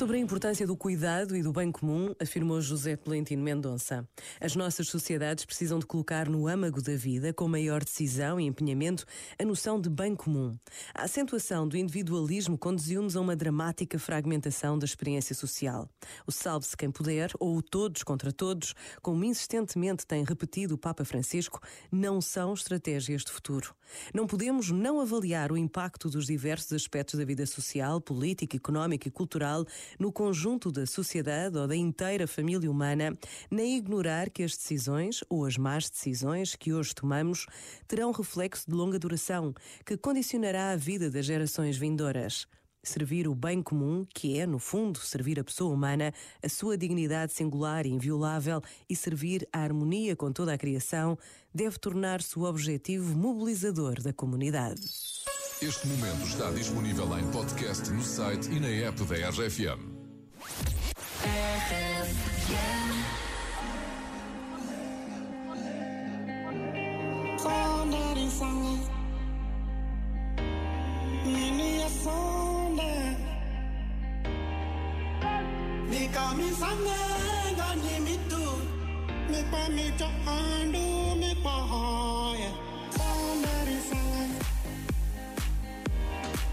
Sobre a importância do cuidado e do bem comum, afirmou José Tolentino Mendonça. As nossas sociedades precisam de colocar no âmago da vida, com maior decisão e empenhamento, a noção de bem comum. A acentuação do individualismo conduziu-nos a uma dramática fragmentação da experiência social. O salve-se quem puder, ou o todos contra todos, como insistentemente tem repetido o Papa Francisco, não são estratégias de futuro. Não podemos não avaliar o impacto dos diversos aspectos da vida social, política, económica e cultural no conjunto da sociedade ou da inteira família humana, nem ignorar que as decisões ou as más decisões que hoje tomamos terão reflexo de longa duração que condicionará a vida das gerações vindouras. Servir o bem comum, que é, no fundo, servir a pessoa humana, a sua dignidade singular e inviolável e servir a harmonia com toda a criação, deve tornar-se o objetivo mobilizador da comunidade. Este momento está disponível em podcast no site e na app da RFM. Mi to andu mi pa hoya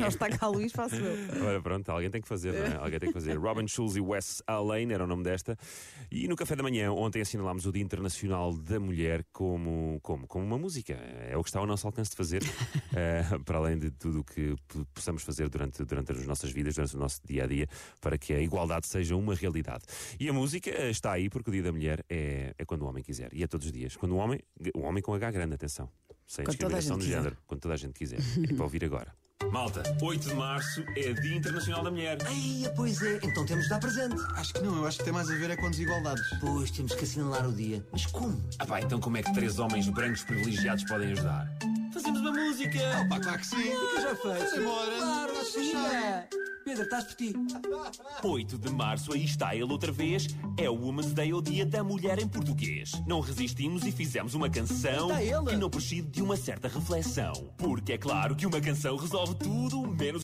Não está cá Luís, faço eu. Ora, pronto, alguém tem que fazer, não é? Alguém tem que fazer. Robin Schulz e Wes Allen era o nome desta. E no café da manhã, ontem assinalámos o Dia Internacional da Mulher como, como, como uma música. É o que está ao nosso alcance de fazer, eh, para além de tudo o que possamos fazer durante, durante as nossas vidas, durante o nosso dia a dia, para que a igualdade seja uma realidade. E a música está aí porque o Dia da Mulher é, é quando o homem quiser. E é todos os dias. Quando o homem, o homem com H grande, atenção. Sem Quando toda a discriminação gente de quiser. género. Quando toda a gente quiser. É para ouvir agora. Malta, 8 de março é Dia Internacional da Mulher. Ai, pois é, então temos de dar presente. Acho que não, eu acho que tem mais a ver é com desigualdades. Pois, temos que assinalar o dia. Mas como? Ah pá, então como é que três homens brancos privilegiados podem ajudar? Fazemos uma música! Pá, claro que sim. Que já fez? Embora. Claro. Pedro, estás por ti. 8 de março, aí está ele outra vez. É o Women's Day, o dia da mulher em português. Não resistimos e fizemos uma canção que não prescinde de uma certa reflexão. Porque é claro que uma canção resolve tudo, menos